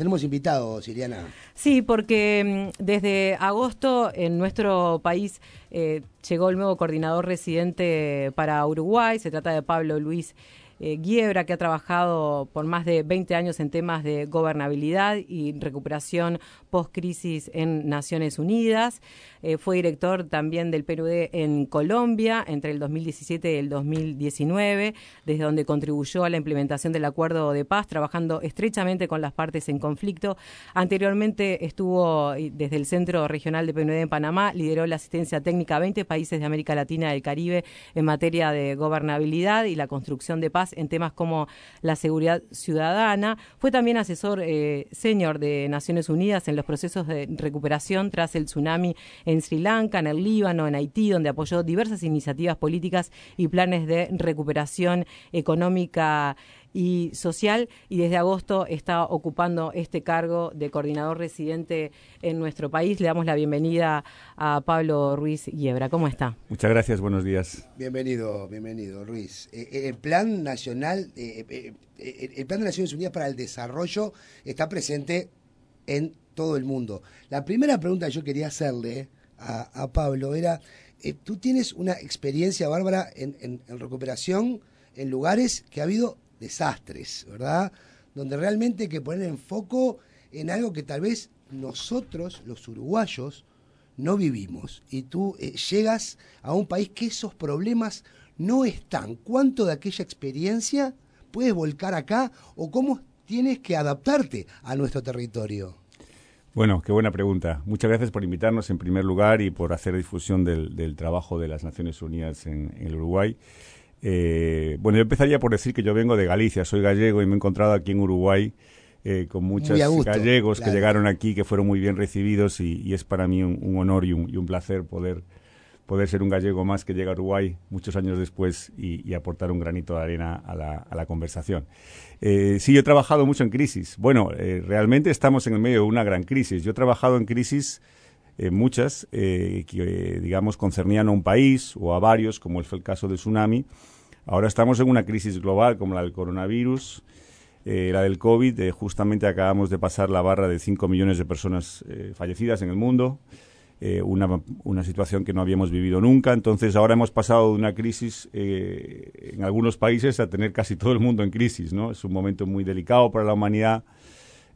Tenemos invitados, Siriana. Sí, porque mm, desde agosto en nuestro país eh, llegó el nuevo coordinador residente para Uruguay. Se trata de Pablo Luis eh, que ha trabajado por más de 20 años en temas de gobernabilidad y recuperación post-crisis en Naciones Unidas. Eh, fue director también del PNUD en Colombia entre el 2017 y el 2019, desde donde contribuyó a la implementación del acuerdo de paz, trabajando estrechamente con las partes en conflicto. Anteriormente estuvo desde el Centro Regional de PNUD en Panamá, lideró la asistencia técnica a 20 países de América Latina y del Caribe en materia de gobernabilidad y la construcción de paz en temas como la seguridad ciudadana. Fue también asesor eh, senior de Naciones Unidas en los procesos de recuperación tras el tsunami en Sri Lanka, en el Líbano, en Haití, donde apoyó diversas iniciativas políticas y planes de recuperación económica y social y desde agosto está ocupando este cargo de coordinador residente en nuestro país. Le damos la bienvenida a Pablo Ruiz Hiebra. ¿Cómo está? Muchas gracias, buenos días. Bienvenido, bienvenido, Ruiz. Eh, eh, el Plan Nacional, eh, el Plan de Naciones Unidas para el Desarrollo está presente en todo el mundo. La primera pregunta que yo quería hacerle a, Pablo era, tú tienes una experiencia, Bárbara, en recuperación en lugares que ha habido desastres, ¿verdad? Donde realmente hay que poner en foco en algo que tal vez nosotros, los uruguayos, no vivimos. Y tú eh, llegas a un país que esos problemas no están. ¿Cuánto de aquella experiencia puedes volcar acá o cómo tienes que adaptarte a nuestro territorio? Bueno, qué buena pregunta. Muchas gracias por invitarnos en primer lugar y por hacer difusión del, trabajo de las Naciones Unidas en el Uruguay. Eh, bueno, yo empezaría por decir que yo vengo de Galicia, soy gallego y me he encontrado aquí en Uruguay eh, con muchos gallegos que llegaron aquí, que fueron muy bien recibidos y, es para mí un, honor y un, placer poder, poder ser un gallego más que llega a Uruguay muchos años después y, aportar un granito de arena a la, conversación. Eh, sí, yo he trabajado mucho en crisis. Bueno, realmente estamos en el medio de una gran crisis. Yo he trabajado en crisis muchas que, digamos, concernían a un país o a varios, como fue el caso del tsunami, Ahora estamos en una crisis global como la del coronavirus, eh, la del COVID. Eh, justamente acabamos de pasar la barra de 5 millones de personas eh, fallecidas en el mundo, una, una, situación que no habíamos vivido nunca. Entonces ahora hemos pasado de una crisis en algunos países a tener casi todo el mundo en crisis. ¿no? Es un momento muy delicado para la humanidad.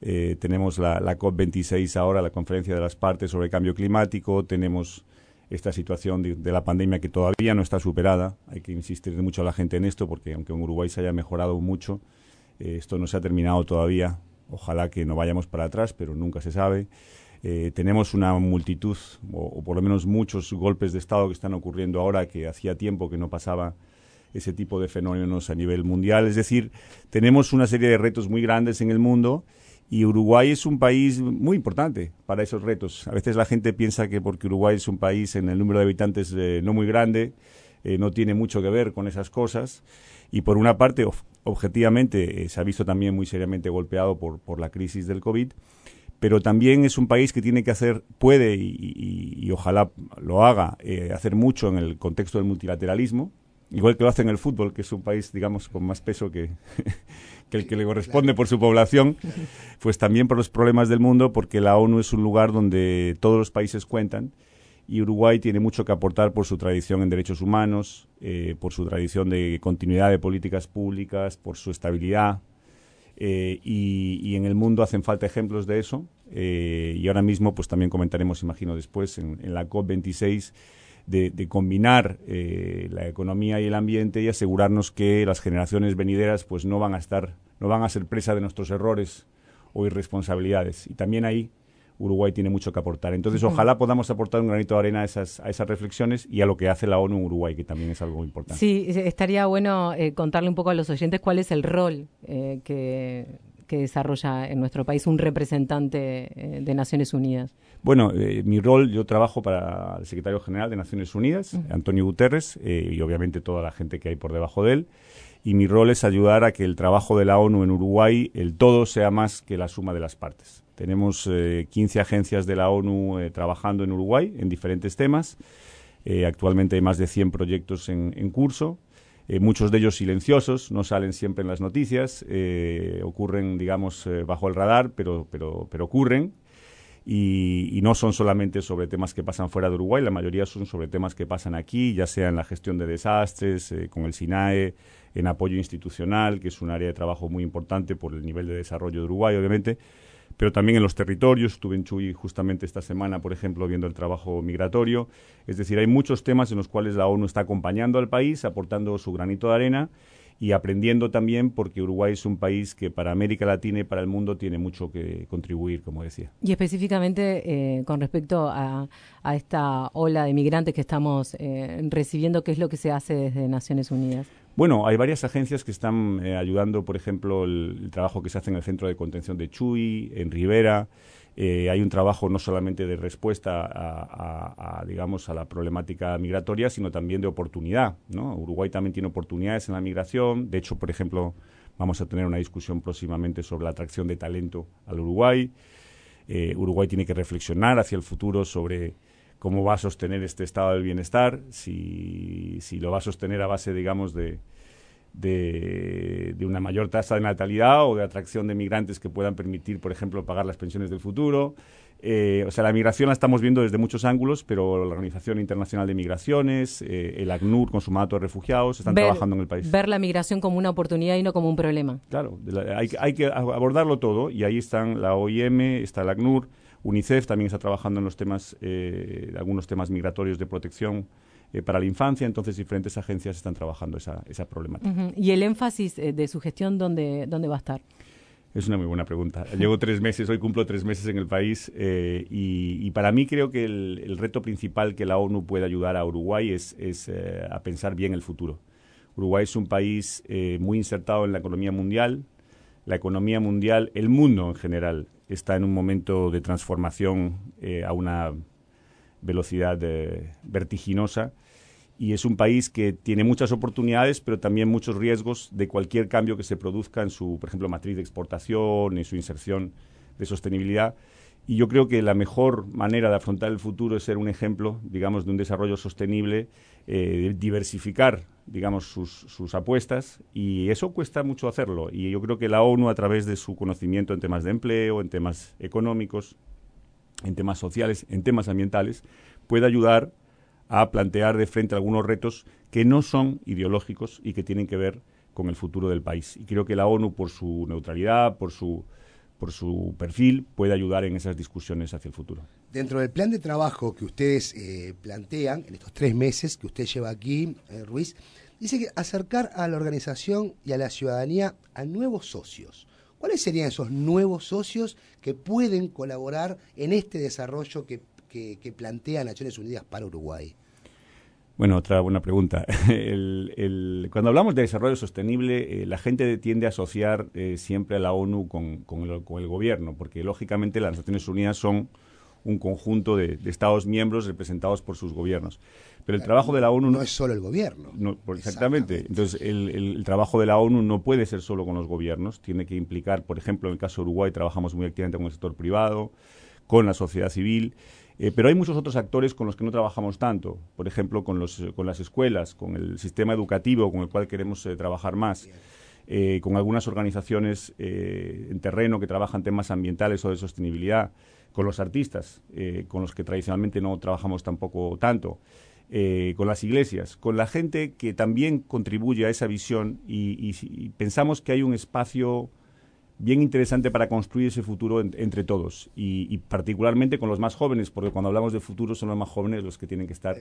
Tenemos la, la COP26 ahora, la conferencia de las partes sobre el cambio climático. Tenemos esta situación de, la pandemia que todavía no está superada. Hay que insistir mucho a la gente en esto porque aunque en Uruguay se haya mejorado mucho, eh, esto no se ha terminado todavía. Ojalá que no vayamos para atrás, pero nunca se sabe. Eh, tenemos una multitud, o, por lo menos muchos golpes de Estado que están ocurriendo ahora que hacía tiempo que no pasaba ese tipo de fenómenos a nivel mundial. Es decir, tenemos una serie de retos muy grandes en el mundo y Uruguay es un país muy importante para esos retos. A veces la gente piensa que porque Uruguay es un país en el número de habitantes eh, no muy grande, eh, no tiene mucho que ver con esas cosas. Y por una parte, objetivamente, eh, se ha visto también muy seriamente golpeado por, por la crisis del COVID pero también es un país que tiene que hacer, puede y, ojalá lo haga, hacer mucho en el contexto del multilateralismo, igual que lo hace en el fútbol, que es un país, digamos, con más peso que, que el que le corresponde por su población, pues también por los problemas del mundo, porque la ONU es un lugar donde todos los países cuentan y Uruguay tiene mucho que aportar por su tradición en derechos humanos, eh, por su tradición de continuidad de políticas públicas, por su estabilidad. Eh, y, en el mundo hacen falta ejemplos de eso. Eh, y ahora mismo, pues también comentaremos, imagino, después en, en la COP26 de, combinar eh, la economía y el ambiente y asegurarnos que las generaciones venideras pues no van a estar, no van a ser presa de nuestros errores o irresponsabilidades. Y también ahí Uruguay tiene mucho que aportar. Entonces, ojalá podamos aportar un granito de arena a esas, a esas reflexiones y a lo que hace la ONU en Uruguay, que también es algo importante. Sí, estaría bueno eh, contarle un poco a los oyentes cuál es el rol eh, que que desarrolla en nuestro país un representante eh, de Naciones Unidas? Bueno, eh, mi rol, yo trabajo para el secretario general de Naciones Unidas, Antonio Guterres, eh, y obviamente toda la gente que hay por debajo de él. Y mi rol es ayudar a que el trabajo de la ONU en Uruguay, el todo, sea más que la suma de las partes. Tenemos 15 agencias de la ONU trabajando en Uruguay en diferentes temas. actualmente hay más de 100 proyectos en, en curso eh, muchos de ellos silenciosos, no salen siempre en las noticias, ocurren, digamos, bajo el radar, pero, pero, pero ocurren. Y, no son solamente sobre temas que pasan fuera de Uruguay, la mayoría son sobre temas que pasan aquí, ya sea en la gestión de desastres, con el SINAE, en apoyo institucional, que es un área de trabajo muy importante por el nivel de desarrollo de Uruguay, obviamente, pero también en los territorios. Estuve en Chuy justamente esta semana, por ejemplo, viendo el trabajo migratorio. Es decir, hay muchos temas en los cuales la ONU está acompañando al país, aportando su granito de arena y aprendiendo también porque Uruguay es un país que para América Latina y para el mundo tiene mucho que contribuir, como decía. Y específicamente eh, con respecto a, esta ola de migrantes que estamos eh, recibiendo, ¿qué es lo que se hace desde Naciones Unidas? Bueno, hay varias agencias que están eh, ayudando, por ejemplo, el, trabajo que se hace en el Centro de Contención de Chuy, en Rivera. Eh, hay un trabajo no solamente de respuesta a, digamos, a la problemática migratoria, sino también de oportunidad. ¿no? Uruguay también tiene oportunidades en la migración. De hecho, por ejemplo, vamos a tener una discusión próximamente sobre la atracción de talento al Uruguay. Eh, Uruguay tiene que reflexionar hacia el futuro sobre cómo va a sostener este estado del bienestar, si, si lo va a sostener a base, digamos, de, de, una mayor tasa de natalidad o de atracción de migrantes que puedan permitir, por ejemplo, pagar las pensiones del futuro. Eh, o sea, la migración la estamos viendo desde muchos ángulos, pero la Organización Internacional de Migraciones, eh, el ACNUR con su mandato de refugiados, están trabajando en el país. Ver la migración como una oportunidad y no como un problema. Claro, hay, hay que abordarlo todo y ahí están la OIM, está el ACNUR, UNICEF también está trabajando en los temas, eh, algunos temas migratorios de protección eh, para la infancia, entonces diferentes agencias están trabajando esa, esa problemática. ¿Y el énfasis eh, de su gestión dónde, dónde va a estar? Es una muy buena pregunta. Llevo tres meses, hoy cumplo tres meses en el país y, para mí creo que el, reto principal que la ONU puede ayudar a Uruguay es, es a pensar bien el futuro. Uruguay es un país muy insertado en la economía mundial. La economía mundial, el mundo en general, está en un momento de transformación eh, a una velocidad eh, vertiginosa y es un país que tiene muchas oportunidades, pero también muchos riesgos de cualquier cambio que se produzca en su, por ejemplo, matriz de exportación, en su inserción de sostenibilidad. Y yo creo que la mejor manera de afrontar el futuro es ser un ejemplo, digamos, de un desarrollo sostenible, eh, diversificar, digamos, sus, sus, apuestas y eso cuesta mucho hacerlo. Y yo creo que la ONU, a través de su conocimiento en temas de empleo, en temas económicos, en temas sociales, en temas ambientales, puede ayudar a plantear de frente algunos retos que no son ideológicos y que tienen que ver con el futuro del país. Y creo que la ONU, por su neutralidad, por su por su perfil, puede ayudar en esas discusiones hacia el futuro. Dentro del plan de trabajo que ustedes eh, plantean, en estos tres meses que usted lleva aquí, eh, Ruiz, dice que acercar a la organización y a la ciudadanía a nuevos socios. ¿Cuáles serían esos nuevos socios que pueden colaborar en este desarrollo que, que plantea Naciones Unidas para Uruguay? Bueno, otra buena pregunta. cuando hablamos de desarrollo sostenible, eh, la gente tiende a asociar eh, siempre a la ONU con, el, gobierno, porque lógicamente las Naciones Unidas son un conjunto de, Estados miembros representados por sus gobiernos. Pero el trabajo de la ONU no, es solo el gobierno. exactamente. Entonces, el, trabajo de la ONU no puede ser solo con los gobiernos, tiene que implicar, por ejemplo, en el caso de Uruguay, trabajamos muy activamente con el sector privado, con la sociedad civil. Eh, pero hay muchos otros actores con los que no trabajamos tanto, por ejemplo, con, los, con las escuelas, con el sistema educativo con el cual queremos eh, trabajar más, eh, con algunas organizaciones en terreno que trabajan temas ambientales o de sostenibilidad, con los artistas, con los que tradicionalmente no trabajamos tampoco tanto. con las iglesias, con la gente que también contribuye a esa visión y pensamos que hay un espacio bien interesante para construir ese futuro entre todos y, particularmente con los más jóvenes, porque cuando hablamos de futuro son los más jóvenes los que tienen que estar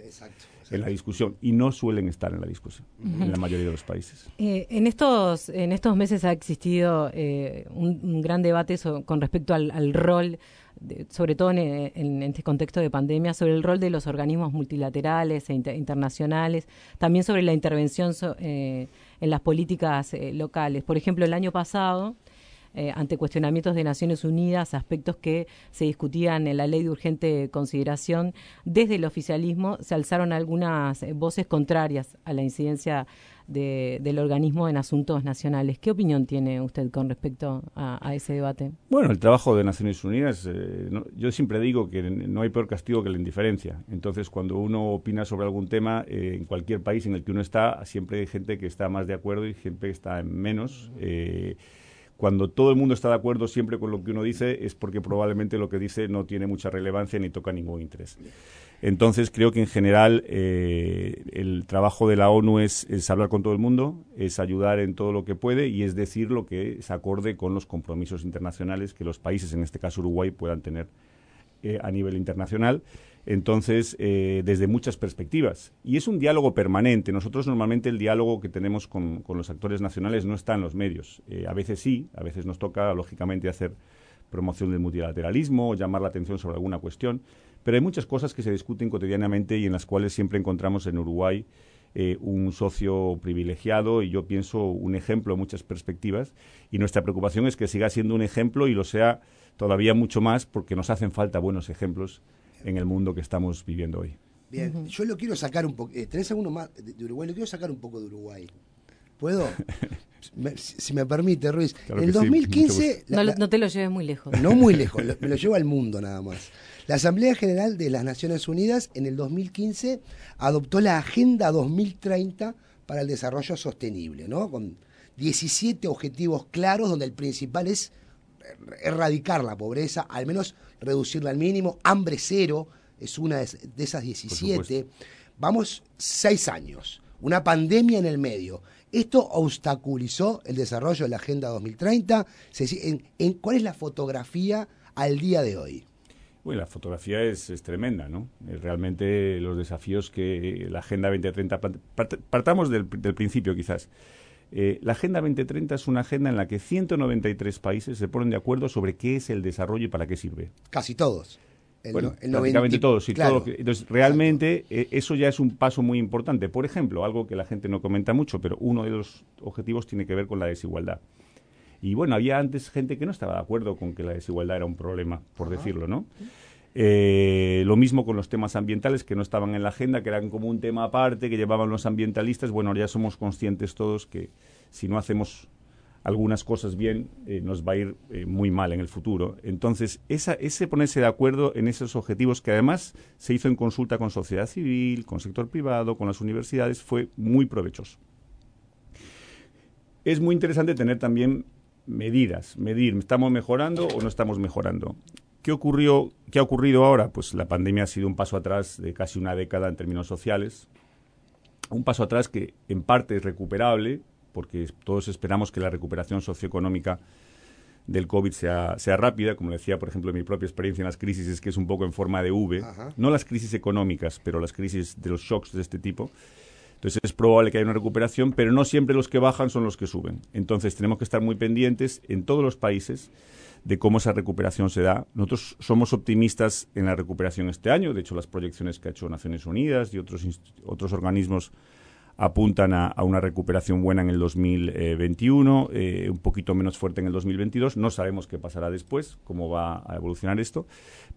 en la discusión y no suelen estar en la discusión en la mayoría de los países. Eh, en estos en estos meses ha existido eh, un, gran debate con respecto al, rol sobre todo en, este contexto de pandemia, sobre el rol de los organismos multilaterales e internacionales, también sobre la intervención eh, en las políticas locales. Por ejemplo, el año pasado, eh, ante cuestionamientos de Naciones Unidas, aspectos que se discutían en la ley de urgente consideración. Desde el oficialismo se alzaron algunas eh, voces contrarias a la incidencia del organismo en asuntos nacionales. ¿Qué opinión tiene usted con respecto a, ese debate? Bueno, el trabajo de Naciones Unidas, eh, yo siempre digo que no hay peor castigo que la indiferencia. Entonces, cuando uno opina sobre algún tema, en cualquier país en el que uno está, siempre hay gente que está más de acuerdo y gente que está en menos. Cuando todo el mundo está de acuerdo siempre con lo que uno dice, es porque probablemente lo que dice no tiene mucha relevancia ni toca ningún interés. Entonces creo que en general eh, el trabajo de la ONU es, hablar con todo el mundo, es ayudar en todo lo que puede y es decir lo que es acorde con los compromisos internacionales que los países, en este caso Uruguay, puedan tener eh, a nivel internacional. Entonces, eh, desde muchas perspectivas. Y es un diálogo permanente. Nosotros normalmente el diálogo que tenemos con, con los actores nacionales no está en los medios. a veces sí, a veces nos toca, lógicamente, hacer promoción del multilateralismo o llamar la atención sobre alguna cuestión pero hay muchas cosas que se discuten cotidianamente y en las cuales siempre encontramos en Uruguay eh, un socio privilegiado y yo pienso un ejemplo en muchas perspectivas. Y nuestra preocupación es que siga siendo un ejemplo y lo sea todavía mucho más porque nos hacen falta buenos ejemplos en el mundo que estamos viviendo hoy. Bien, yo lo quiero sacar un poco. Eh, ¿Tenés alguno más de, Uruguay? Lo quiero sacar un poco de Uruguay. ¿Puedo? si me permite, Ruiz. en el 2015. no, te lo lleves muy lejos. No muy lejos, me lo llevo al mundo nada más. La Asamblea General de las Naciones Unidas en el 2015 adoptó la Agenda 2030 para el Desarrollo Sostenible, ¿no? Con 17 objetivos claros, donde el principal es erradicar la pobreza, al menos reducirla al mínimo. Hambre cero es una de esas 17. Vamos seis años, una pandemia en el medio. ¿Esto obstaculizó el desarrollo de la Agenda 2030? ¿En, cuál es la fotografía al día de hoy? Bueno, la fotografía es, tremenda, ¿no? Realmente los desafíos que la Agenda 2030... Partamos del, principio, quizás. Eh, la Agenda 2030 es una agenda en la que 193 países se ponen de acuerdo sobre qué es el desarrollo y para qué sirve. Casi todos. bueno, prácticamente todos. Sí, entonces, realmente eh, eso ya es un paso muy importante. Por ejemplo, algo que la gente no comenta mucho, pero uno de los objetivos tiene que ver con la desigualdad. Y bueno, había antes gente que no estaba de acuerdo con que la desigualdad era un problema, por decirlo, ¿no? Eh, lo mismo con los temas ambientales que no estaban en la agenda, que eran como un tema aparte que llevaban los ambientalistas. Bueno, ya somos conscientes todos que si no hacemos algunas cosas bien, eh, nos va a ir eh, muy mal en el futuro. Entonces, ese ponerse de acuerdo en esos objetivos, que además se hizo en consulta con sociedad civil, con sector privado, con las universidades, fue muy provechoso. Es muy interesante tener también medidas, medir, ¿estamos mejorando o no estamos mejorando? ¿Qué, ocurrió, ¿Qué ha ocurrido ahora? Pues la pandemia ha sido un paso atrás de casi una década en términos sociales. Un paso atrás que en parte es recuperable, porque todos esperamos que la recuperación socioeconómica del COVID sea, sea rápida, como decía, por ejemplo, mi propia experiencia en las crisis es que es un poco en forma de V, no las crisis económicas, pero las crisis de los shocks de este tipo. Entonces es probable que haya una recuperación, pero no siempre los que bajan son los que suben. Entonces tenemos que estar muy pendientes en todos los países de cómo esa recuperación se da. Nosotros somos optimistas en la recuperación este año. De hecho, las proyecciones que ha hecho Naciones Unidas y otros, otros organismos apuntan a, una recuperación buena en el 2021, eh, un poquito menos fuerte en el 2022. No sabemos qué pasará después, cómo va a evolucionar esto,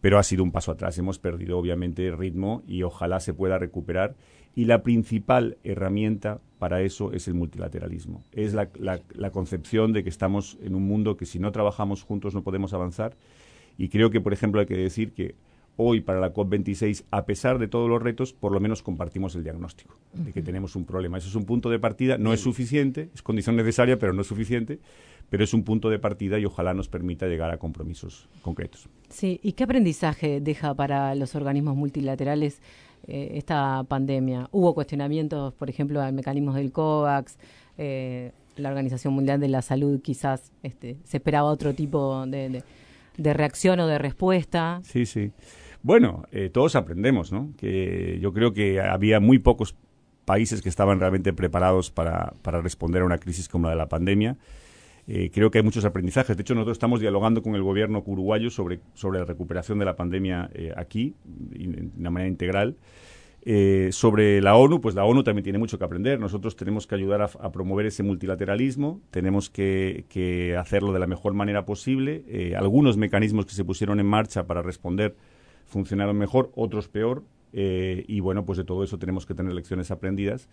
pero ha sido un paso atrás. Hemos perdido, obviamente, ritmo y ojalá se pueda recuperar y la principal herramienta para eso es el multilateralismo. Es la, concepción de que estamos en un mundo que si no trabajamos juntos no podemos avanzar. Y creo que, por ejemplo, hay que decir que hoy para la COP26, a pesar de todos los retos, por lo menos compartimos el diagnóstico de que tenemos un problema. Eso es un punto de partida, no es suficiente, es condición necesaria, pero no es suficiente, pero es un punto de partida y ojalá nos permita llegar a compromisos concretos. Sí, ¿y qué aprendizaje deja para los organismos multilaterales eh, esta pandemia. Hubo cuestionamientos, por ejemplo, al mecanismo del COVAX, eh, la Organización Mundial de la Salud quizás este, se esperaba otro tipo de, reacción o de respuesta. Sí, sí. Bueno, eh, todos aprendemos, ¿no? Que yo creo que había muy pocos países que estaban realmente preparados para, para responder a una crisis como la de la pandemia. Eh, creo que hay muchos aprendizajes. De hecho, nosotros estamos dialogando con el gobierno uruguayo sobre, sobre la recuperación de la pandemia eh, aquí, de una manera integral. Sobre la ONU, pues la ONU también tiene mucho que aprender. Nosotros tenemos que ayudar a, promover ese multilateralismo, tenemos que, hacerlo de la mejor manera posible. algunos mecanismos que se pusieron en marcha para responder funcionaron mejor, otros peor. y bueno, pues de todo eso tenemos que tener lecciones aprendidas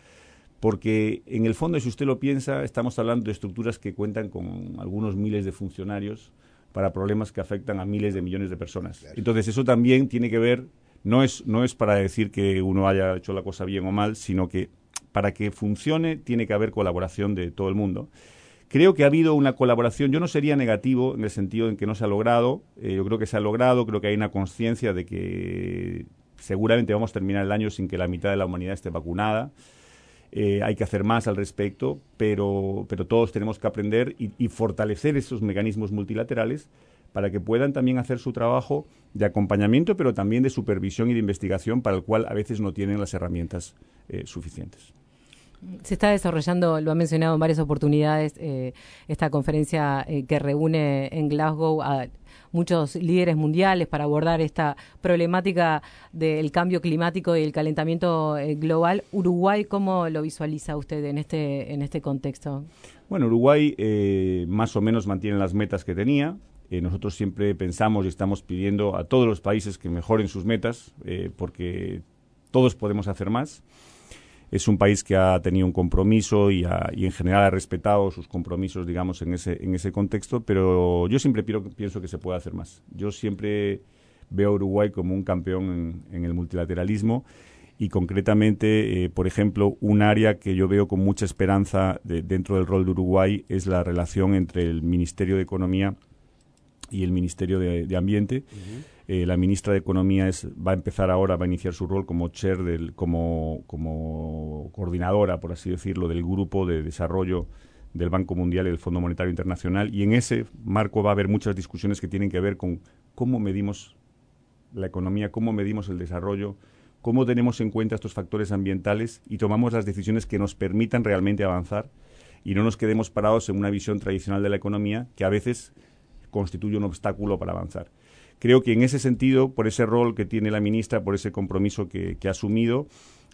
porque en el fondo, si usted lo piensa, estamos hablando de estructuras que cuentan con algunos miles de funcionarios para problemas que afectan a miles de millones de personas. Entonces, eso también tiene que ver, no es, no es para decir que uno haya hecho la cosa bien o mal, sino que para que funcione tiene que haber colaboración de todo el mundo. Creo que ha habido una colaboración, yo no sería negativo en el sentido en que no se ha logrado, eh, yo creo que se ha logrado, creo que hay una conciencia de que seguramente vamos a terminar el año sin que la mitad de la humanidad esté vacunada. Eh, hay que hacer más al respecto, pero, pero todos tenemos que aprender y, fortalecer esos mecanismos multilaterales para que puedan también hacer su trabajo de acompañamiento, pero también de supervisión y de investigación para el cual a veces no tienen las herramientas eh, suficientes. Se está desarrollando, lo ha mencionado en varias oportunidades, eh, esta conferencia eh, que reúne en Glasgow a muchos líderes mundiales para abordar esta problemática del cambio climático y el calentamiento eh, global. Uruguay, ¿cómo lo visualiza usted en este, en este contexto? Bueno, Uruguay más o menos mantiene las metas que tenía. Nosotros siempre pensamos y estamos pidiendo a todos los países que mejoren sus metas, porque todos podemos hacer más es un país que ha tenido un compromiso y, ha, y, en general ha respetado sus compromisos, digamos, en ese, en ese contexto, pero yo siempre pienso, que se puede hacer más. Yo siempre veo a Uruguay como un campeón en, el multilateralismo y concretamente, eh, por ejemplo, un área que yo veo con mucha esperanza de, dentro del rol de Uruguay es la relación entre el Ministerio de Economía y el Ministerio de, Ambiente. Eh, la ministra de Economía es, va a empezar ahora, va a iniciar su rol como chair, del, como, como coordinadora, por así decirlo, del grupo de desarrollo del Banco Mundial y del Fondo Monetario Internacional. Y en ese marco va a haber muchas discusiones que tienen que ver con cómo medimos la economía, cómo medimos el desarrollo, cómo tenemos en cuenta estos factores ambientales y tomamos las decisiones que nos permitan realmente avanzar y no nos quedemos parados en una visión tradicional de la economía que a veces constituye un obstáculo para avanzar. Creo que en ese sentido, por ese rol que tiene la ministra, por ese compromiso que, ha asumido,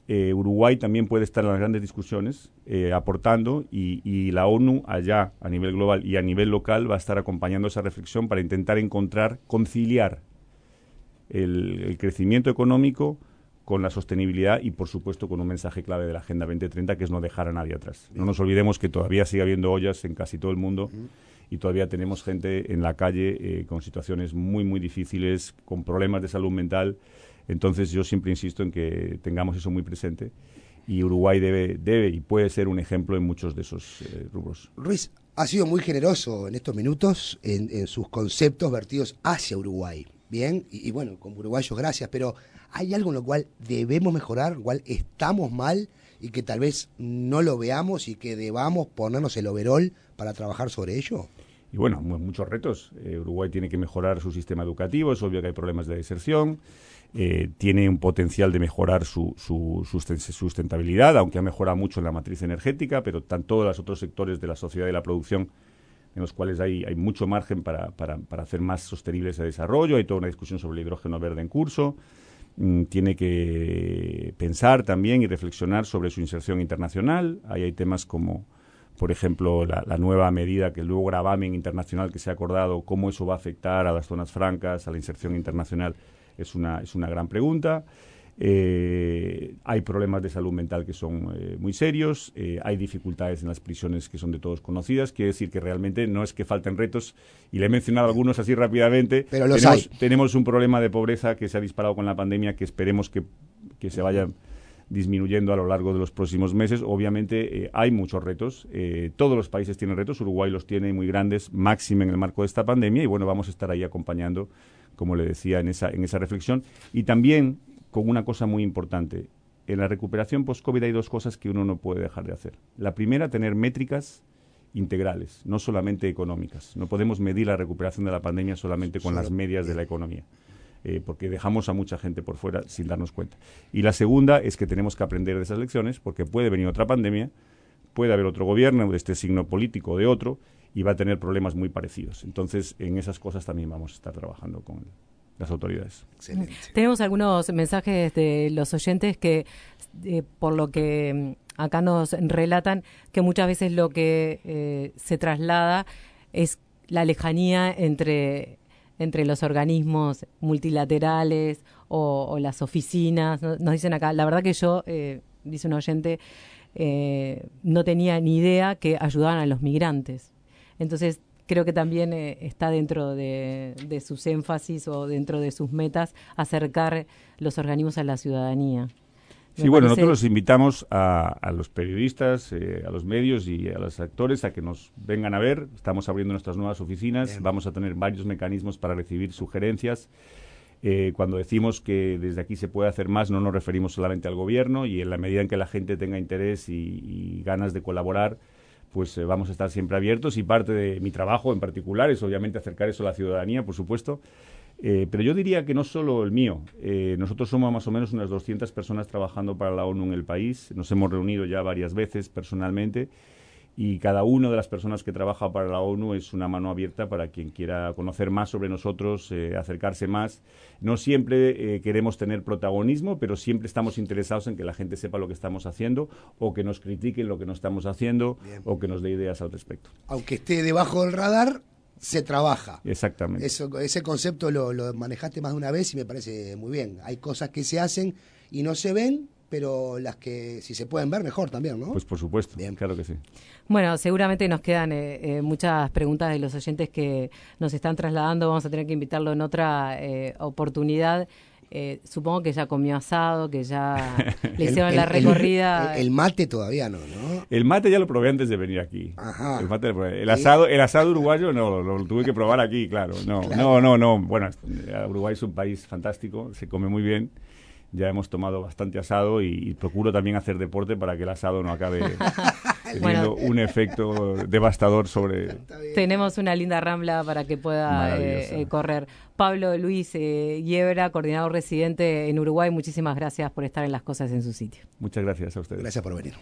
eh, Uruguay también puede estar en las grandes discusiones eh, aportando y, la ONU allá a nivel global y a nivel local va a estar acompañando esa reflexión para intentar encontrar, conciliar el crecimiento económico con la sostenibilidad y, por supuesto, con un mensaje clave de la Agenda 2030, que es no dejar a nadie atrás. No nos olvidemos que todavía sigue habiendo ollas en casi todo el mundo y todavía tenemos gente en la calle eh, con situaciones muy, muy difíciles, con problemas de salud mental. Entonces, yo siempre insisto en que tengamos eso muy presente y Uruguay debe, debe y puede ser un ejemplo en muchos de esos eh, rubros. Ruiz, ha sido muy generoso en estos minutos en, sus conceptos vertidos hacia Uruguay. Bien, y, y, bueno, como uruguayos, gracias, pero ¿hay algo en lo cual debemos mejorar, en lo cual estamos mal y que tal vez no lo veamos y que debamos ponernos el overall para trabajar sobre ello? Y bueno, muchos retos. Eh, Uruguay tiene que mejorar su sistema educativo, es obvio que hay problemas de deserción, eh, tiene un potencial de mejorar su, su, sustentabilidad, aunque ha mejorado mucho en la matriz energética, pero todos los otros sectores de la sociedad y la producción en los cuales hay, mucho margen para, hacer más sostenible ese desarrollo. Hay toda una discusión sobre el hidrógeno verde en curso. Mm, tiene que pensar también y reflexionar sobre su inserción internacional. Ahí hay temas como, por ejemplo, la, la, nueva medida que el nuevo gravamen internacional que se ha acordado, cómo eso va a afectar a las zonas francas, a la inserción internacional, es una, es una gran pregunta. Eh, hay problemas de salud mental que son eh, muy serios, eh, hay dificultades en las prisiones que son de todos conocidas, quiere decir que realmente no es que falten retos, y le he mencionado algunos así rápidamente, pero los tenemos, hay. tenemos un problema de pobreza que se ha disparado con la pandemia que esperemos que, que se vaya disminuyendo a lo largo de los próximos meses. Obviamente eh, hay muchos retos, eh, todos los países tienen retos, Uruguay los tiene muy grandes, máxime en el marco de esta pandemia, y bueno, vamos a estar ahí acompañando, como le decía, en esa, en esa reflexión. Y también con una cosa muy importante. En la recuperación post-COVID hay dos cosas que uno no puede dejar de hacer. La primera, tener métricas integrales, no solamente económicas. No podemos medir la recuperación de la pandemia solamente con las medias de la economía, eh, porque dejamos a mucha gente por fuera sin darnos cuenta. Y la segunda es que tenemos que aprender de esas lecciones, porque puede venir otra pandemia, puede haber otro gobierno de este signo político o de otro, y va a tener problemas muy parecidos. Entonces, en esas cosas también vamos a estar trabajando con, las autoridades. Excelente. Tenemos algunos mensajes de los oyentes que, eh, por lo que mm, acá nos relatan, que muchas veces lo que eh, se traslada es la lejanía entre, entre los organismos multilaterales o, las oficinas. Nos dicen acá, la verdad que yo, eh, dice un oyente, eh, no tenía ni idea que ayudaban a los migrantes. Entonces, creo que también eh, está dentro de, sus énfasis o dentro de sus metas acercar los organismos a la ciudadanía. Sí, bueno, nosotros los invitamos a, los periodistas, eh, a los medios y a los actores a que nos vengan a ver. Estamos abriendo nuestras nuevas oficinas, vamos a tener varios mecanismos para recibir sugerencias. Eh, cuando decimos que desde aquí se puede hacer más, no nos referimos solamente al gobierno y en la medida en que la gente tenga interés y ganas de colaborar, pues eh, vamos a estar siempre abiertos y parte de mi trabajo en particular es obviamente acercar eso a la ciudadanía, por supuesto. Eh, pero yo diría que no solo el mío. Eh, nosotros somos más o menos unas 200 personas trabajando para la ONU en el país. Nos hemos reunido ya varias veces personalmente y cada una de las personas que trabaja para la ONU es una mano abierta para quien quiera conocer más sobre nosotros, eh, acercarse más. No siempre eh, queremos tener protagonismo, pero siempre estamos interesados en que la gente sepa lo que estamos haciendo o que nos critiquen lo que no estamos haciendo o que nos dé ideas al respecto. Aunque esté debajo del radar, se trabaja. Exactamente. Eso, ese concepto lo, lo manejaste más de una vez y me parece muy bien. Hay cosas que se hacen y no se ven, pero las que si se pueden ver mejor también, ¿no? Pues por supuesto, Bien. claro que sí. Bueno, seguramente nos quedan eh, eh, muchas preguntas de los oyentes que nos están trasladando, vamos a tener que invitarlo en otra eh, oportunidad. Supongo que ya comió asado, que ya le hicieron la recorrida. El, mate todavía no, ¿no? El mate ya lo probé antes de venir aquí. Ajá. El, mate, el asado, el asado uruguayo no, lo, tuve que probar aquí, claro. No, no, no, no. Bueno, Uruguay es un país fantástico, se come muy bien ya hemos tomado bastante asado y, procuro también hacer deporte para que el asado no acabe teniendo un efecto devastador sobre... Tenemos una linda rambla para que pueda eh, eh, correr. Pablo Luis eh, Yebra, coordinador residente en Uruguay, muchísimas gracias por estar en las cosas en su sitio. Muchas gracias a ustedes. Gracias por venir.